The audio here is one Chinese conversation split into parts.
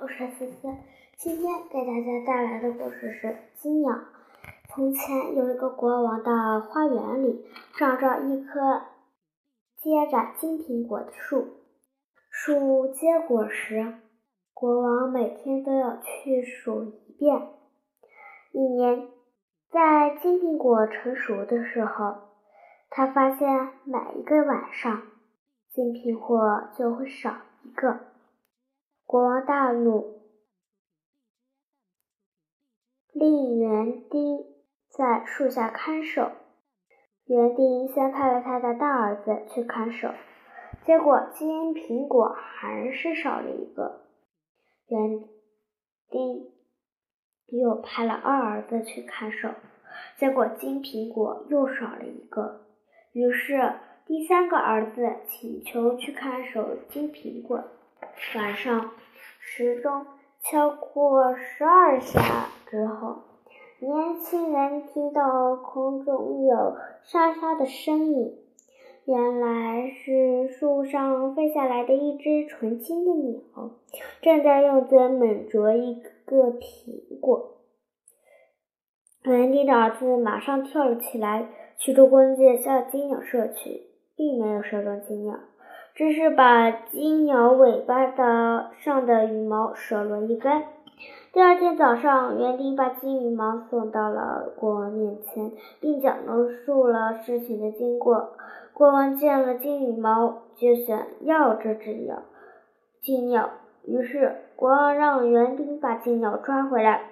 我是思思，今天给大家带来的故事是金鸟。从前有一个国王的花园里长着一棵结着金苹果的树，树结果时，国王每天都要去数一遍。一年，在金苹果成熟的时候，他发现每一个晚上，金苹果就会少一个。国王大怒，令园丁在树下看守。园丁先派了他的大儿子去看守，结果金苹果还是少了一个。园丁又派了二儿子去看守，结果金苹果又少了一个。于是第三个儿子请求去看守金苹果。晚上，时钟敲过十二下之后，年轻人听到空中有沙沙的声音，原来是树上飞下来的一只纯金的鸟，正在用嘴猛啄一个苹果。园丁的儿子马上跳了起来，取出弓箭向金鸟射去，并没有射中金鸟。只是把金鸟尾巴的上的羽毛折了一根。第二天早上，园丁把金羽毛送到了国王面前，并讲述了事情的经过。国王见了金羽毛，就想要这只鸟金鸟。于是，国王让园丁把金鸟抓回来，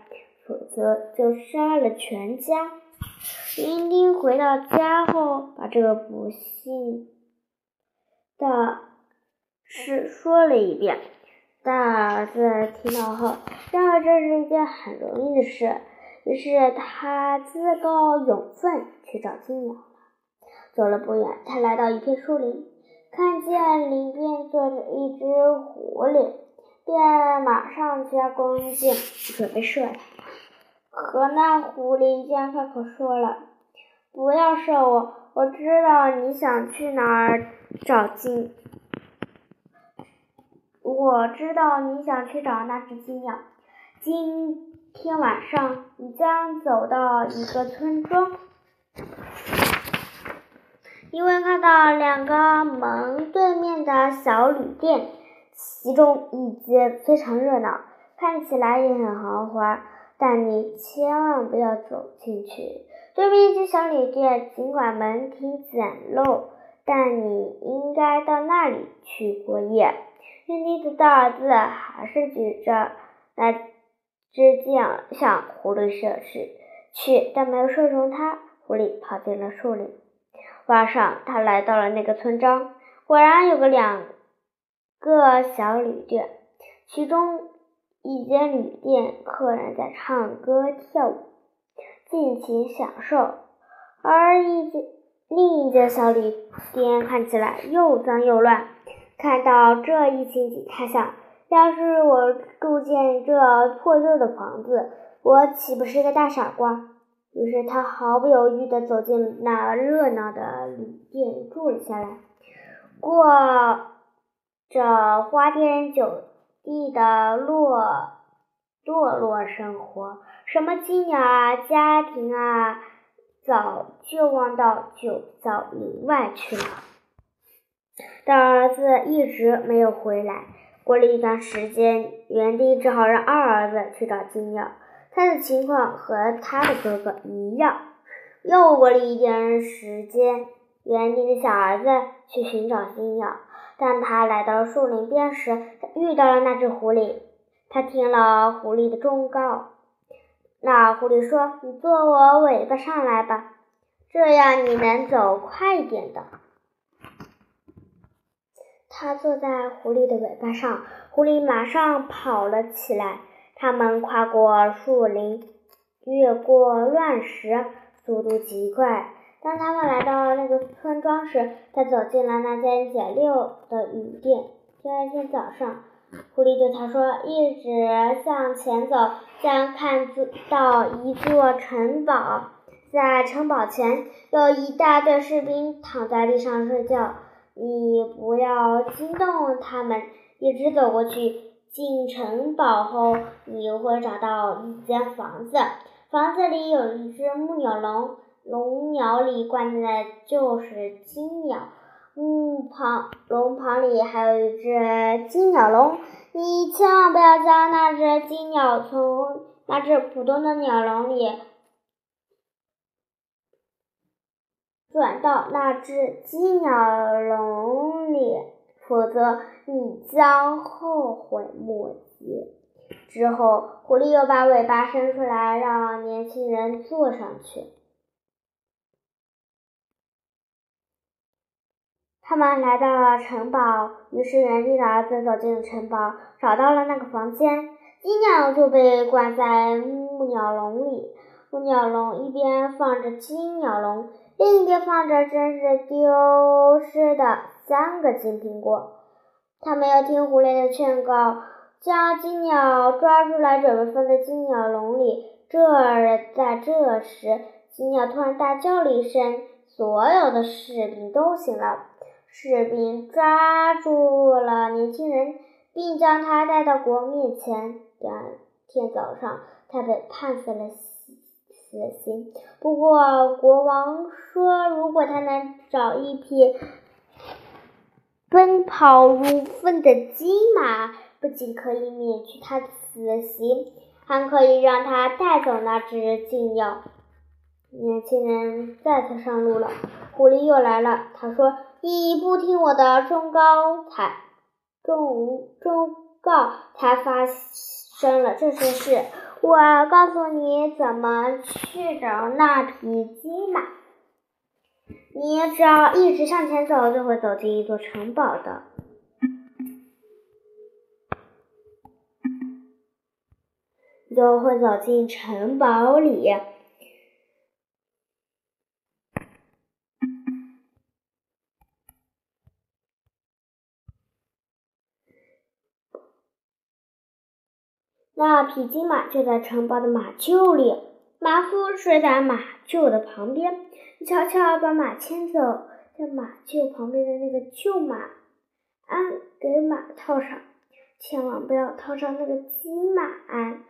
否则就杀了全家。园丁回到家后，把这个不幸。的事说了一遍，大儿子听到后认为这是一件很容易的事，于是他自告勇奋去找金鸟了。走了不远，他来到一片树林，看见林边坐着一只狐狸，便马上加弓箭准备射它。可那狐狸先开口说了：“不要射我，我知道你想去哪儿。”找金，我知道你想去找那只金鸟。今天晚上，你将走到一个村庄，你会看到两个门对面的小旅店，其中一间非常热闹，看起来也很豪华，但你千万不要走进去。对面一间小旅店，尽管门庭简陋。但你应该到那里去过夜。园丁的大儿子还是举着那支箭向狐狸射去，去，但没有射中他。狐狸跑进了树林。晚上，他来到了那个村庄，果然有个两个小旅店，其中一间旅店客人在唱歌跳舞，尽情享受，而一间。另一间小旅店看起来又脏又乱。看到这一情景，他想：要是我住进这破旧的房子，我岂不是个大傻瓜？于是他毫不犹豫地走进那热闹的旅店，住了下来，过着花天酒地的落堕落生活。什么鸡鸟啊，家庭啊。早就忘到酒糟林外去了。大儿子一直没有回来。过了一段时间，园丁只好让二儿子去找金鸟。他的情况和他的哥哥一样。又过了一段时间，园丁的小儿子去寻找金鸟。当他来到树林边时，他遇到了那只狐狸。他听了狐狸的忠告。那狐狸说：“你坐我尾巴上来吧，这样你能走快一点的。”他坐在狐狸的尾巴上，狐狸马上跑了起来。他们跨过树林，越过乱石，速度极快。当他们来到那个村庄时，他走进了那间简陋的旅店。第二天早上。狐狸对他说：“一直向前走，将看到一座城堡。在城堡前有一大队士兵躺在地上睡觉。你不要惊动他们，一直走过去，进城堡后，你会找到一间房子，房子里有一只木鸟笼，笼鸟里关的就是金鸟，木旁笼旁里还有一只金鸟笼。你千万不要将那只金鸟从那只普通的鸟笼里转到那只金鸟笼里，否则你将后悔莫及。之后，狐狸又把尾巴伸出来，让年轻人坐上去。他们来到了城堡，于是园丁的儿子走进了城堡，找到了那个房间。金鸟就被关在木鸟笼里，木鸟笼一边放着金鸟笼，另一边放着真是丢失的三个金苹果。他没有听狐狸的劝告，将金鸟抓出来，准备放在金鸟笼里。这在这时，金鸟突然大叫了一声，所有的士兵都醒了。士兵抓住了年轻人，并将他带到国面前。第二天早上，他被判死了死刑。不过，国王说，如果他能找一匹奔跑如风的金马，不仅可以免去他的死刑，还可以让他带走那只金药。年轻人再次上路了。狐狸又来了，他说。你不听我的忠告才忠忠告，才发生了这些事。我告诉你怎么去找那匹金马。你只要一直向前走，就会走进一座城堡的，你就会走进城堡里。那匹金马就在城堡的马厩里，马夫睡在马厩的旁边。你悄悄把马牵走，在马厩旁边的那个旧马鞍给马套上，千万不要套上那个金马鞍。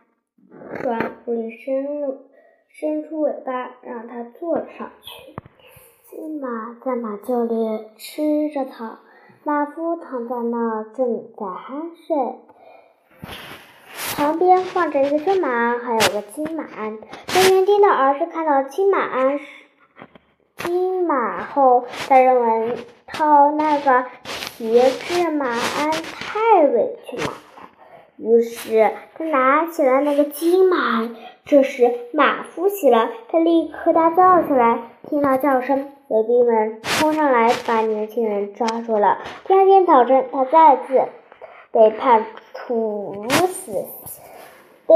说完，狐狸伸伸出尾巴，让它坐上去。金马在马厩里吃着草，马夫躺在那儿正在酣睡。旁边放着一个旧马鞍，还有个金马鞍。当园丁的儿子看到金马鞍、金马后，他认为套那个铁质马鞍太委屈了，于是他拿起了那个金马鞍。这时马夫醒了，他立刻大叫起来。听到叫声，卫兵们冲上来，把年轻人抓住了。第二天早晨，他再次被判。处死，被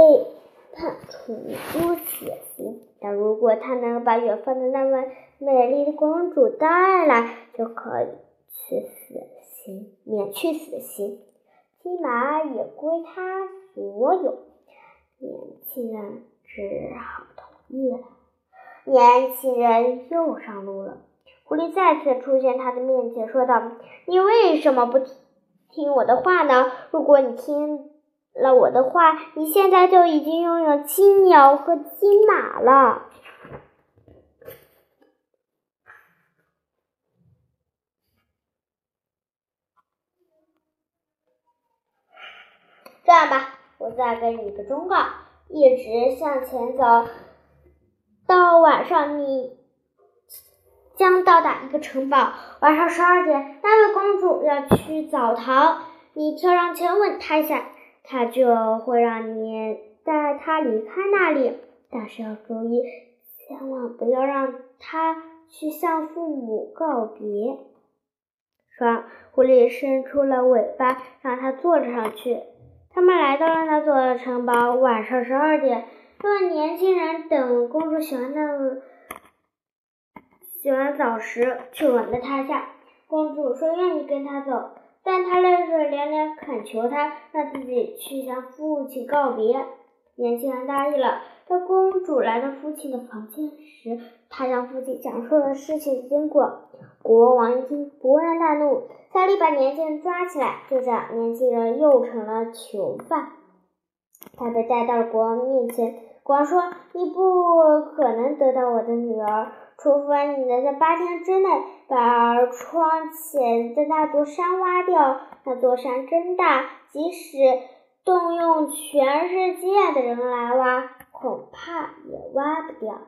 判处死刑。但如果他能把远方的那位美丽的公主带来，就可以去死刑，免去死刑。金马也归他所有。年轻人只好同意了。年轻人又上路了。狐狸再次出现他的面前，说道：“你为什么不听？”听我的话呢？如果你听了我的话，你现在就已经拥有金鸟和金马了。这样吧，我再给你一个忠告：一直向前走，到晚上你。将到达一个城堡。晚上十二点，那位公主要去澡堂，你跳上前问她一下，他就会让你带他离开那里。但是要注意，千万不要让他去向父母告别。说，狐狸伸出了尾巴，让它坐了上去。他们来到了那座城堡。晚上十二点，那位年轻人等公主洗完的。洗完澡时，去吻了她一下。公主说愿意跟他走，但他泪水连连恳求他让自己去向父亲告别。年轻人答应了。当公主来到父亲的房间时，他向父亲讲述了事情经过。国王一听，勃然大怒，下令把年轻人抓起来。就这样，年轻人又成了囚犯。他被带到了国王面前。国王说：“你不可能得到我的女儿，除非你能在八天之内把窗前的那座山挖掉。那座山真大，即使动用全世界的人来挖，恐怕也挖不掉。”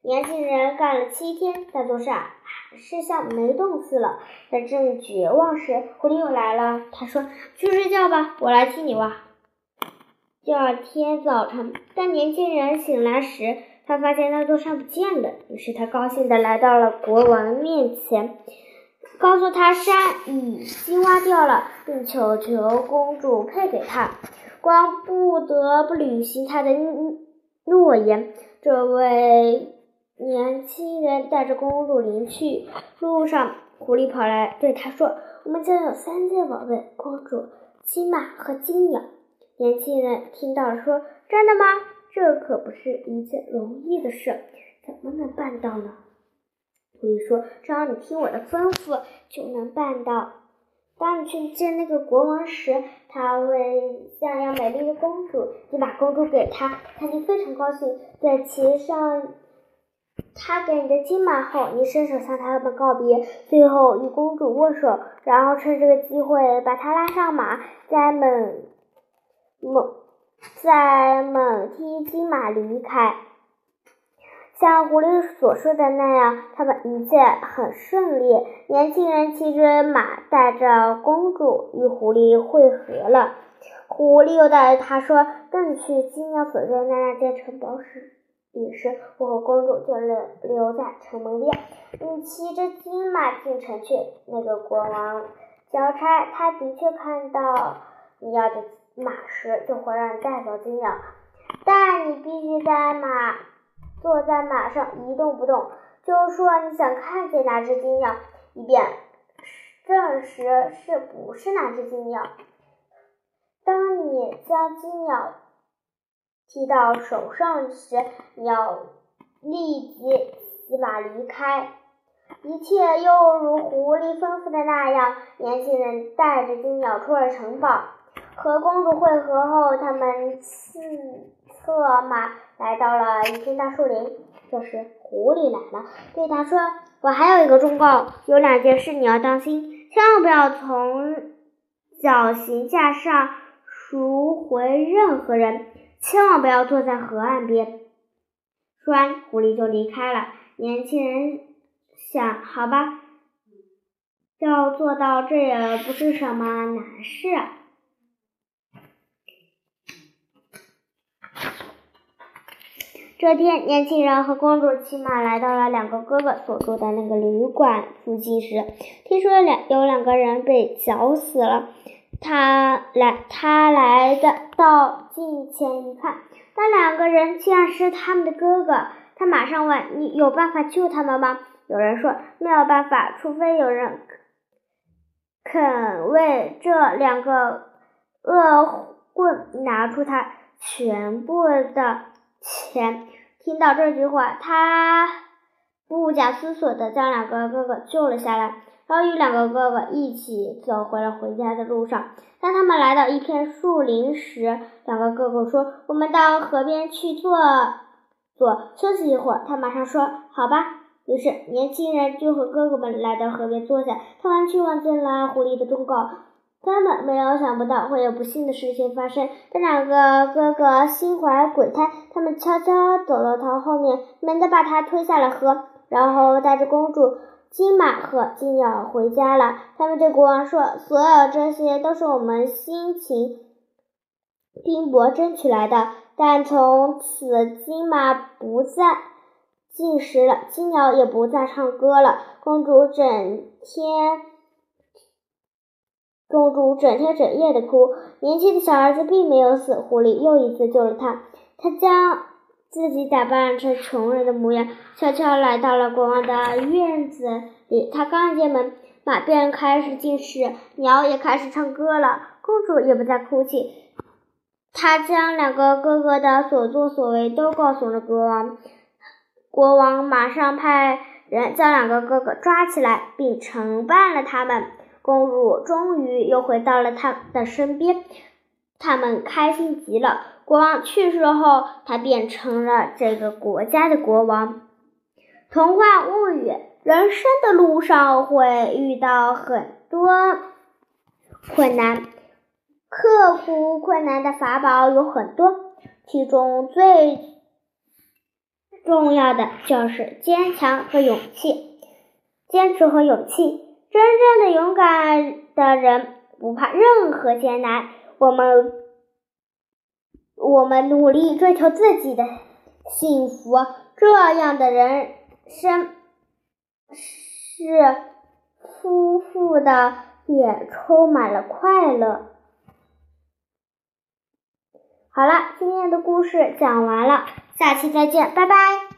年轻人干了七天，那座山还是像没动似的。在正绝望时，狐狸又来了。他说：“去睡觉吧，我来替你挖。”第二天早晨，当年轻人醒来时，他发现那座山不见了。于是他高兴地来到了国王面前，告诉他山已经挖掉了，并求求公主配给他。国王不得不履行他的诺言。这位年轻人带着公主离去。路上，狐狸跑来对他说：“我们将有三件宝贝：公主、金马和金鸟。”年轻人听到，说：“真的吗？这可不是一件容易的事，怎么能办到呢？”狐狸说：“只要你听我的吩咐，就能办到。当你去见那个国王时，他会想要美丽的公主，你把公主给他，他就非常高兴，在骑上他给你的金马后，你伸手向他们告别，最后与公主握手，然后趁这个机会把她拉上马，在猛。”猛在猛踢金马离开，像狐狸所说的那样，他们一切很顺利。年轻人骑着马，带着公主与狐狸会合了。狐狸又带着他说：“等你去金鸟所在的那间城堡时，于是我和公主就留留在城门边。你骑着金马进城去。那个国王交差，他的确看到你要的。”马时就会让你带走金鸟，但你必须在马坐在马上一动不动，就说你想看见哪只金鸟，以便证实是不是哪只金鸟。当你将金鸟提到手上时，你要立即骑马离开。一切又如狐狸吩咐的那样，年轻人带着金鸟出了城堡。和公主会合后，他们策策马来到了一片大树林。这时，狐狸来了，对他说：“我还有一个忠告，有两件事你要当心，千万不要从绞刑架上赎回任何人，千万不要坐在河岸边。”说完，狐狸就离开了。年轻人想：“好吧，要做到这也不是什么难事。”这天，年轻人和公主骑马来到了两个哥哥所住的那个旅馆附近时，听说两有两个人被绞死了。他来，他来的到近前一看，那两个人竟然是他们的哥哥。他马上问：“你有办法救他们吗？”有人说：“没有办法，除非有人肯为这两个恶棍拿出他全部的。”前，听到这句话，他不假思索地将两个哥哥救了下来，然后与两个哥哥一起走回了回家的路上。当他们来到一片树林时，两个哥哥说：“我们到河边去坐坐，休息一会儿。”他马上说：“好吧。”于是，年轻人就和哥哥们来到河边坐下。他完全忘记了狐狸的忠告。根本没有想不到会有不幸的事情发生。这两个哥哥心怀鬼胎，他们悄悄走到他后面，猛地把他推下了河，然后带着公主、金马和金鸟回家了。他们对国王说：“所有这些都是我们辛勤拼搏争取来的，但从此金马不再进食了，金鸟也不再唱歌了，公主整天。”公主整天整夜的哭，年轻的小儿子并没有死。狐狸又一次救了他，他将自己打扮成穷人的模样，悄悄来到了国王的院子里。他刚一进门，马便开始进食，鸟也开始唱歌了，公主也不再哭泣。他将两个哥哥的所作所为都告诉了国王，国王马上派人将两个哥哥抓起来，并惩办了他们。公主终于又回到了他的身边，他们开心极了。国王去世后，他变成了这个国家的国王。童话物语：人生的路上会遇到很多困难，克服困难的法宝有很多，其中最重要的就是坚强和勇气。坚持和勇气，真正的勇敢的人不怕任何艰难。我们，我们努力追求自己的幸福，这样的人生是丰富的，也充满了快乐。好了，今天的故事讲完了，下期再见，拜拜。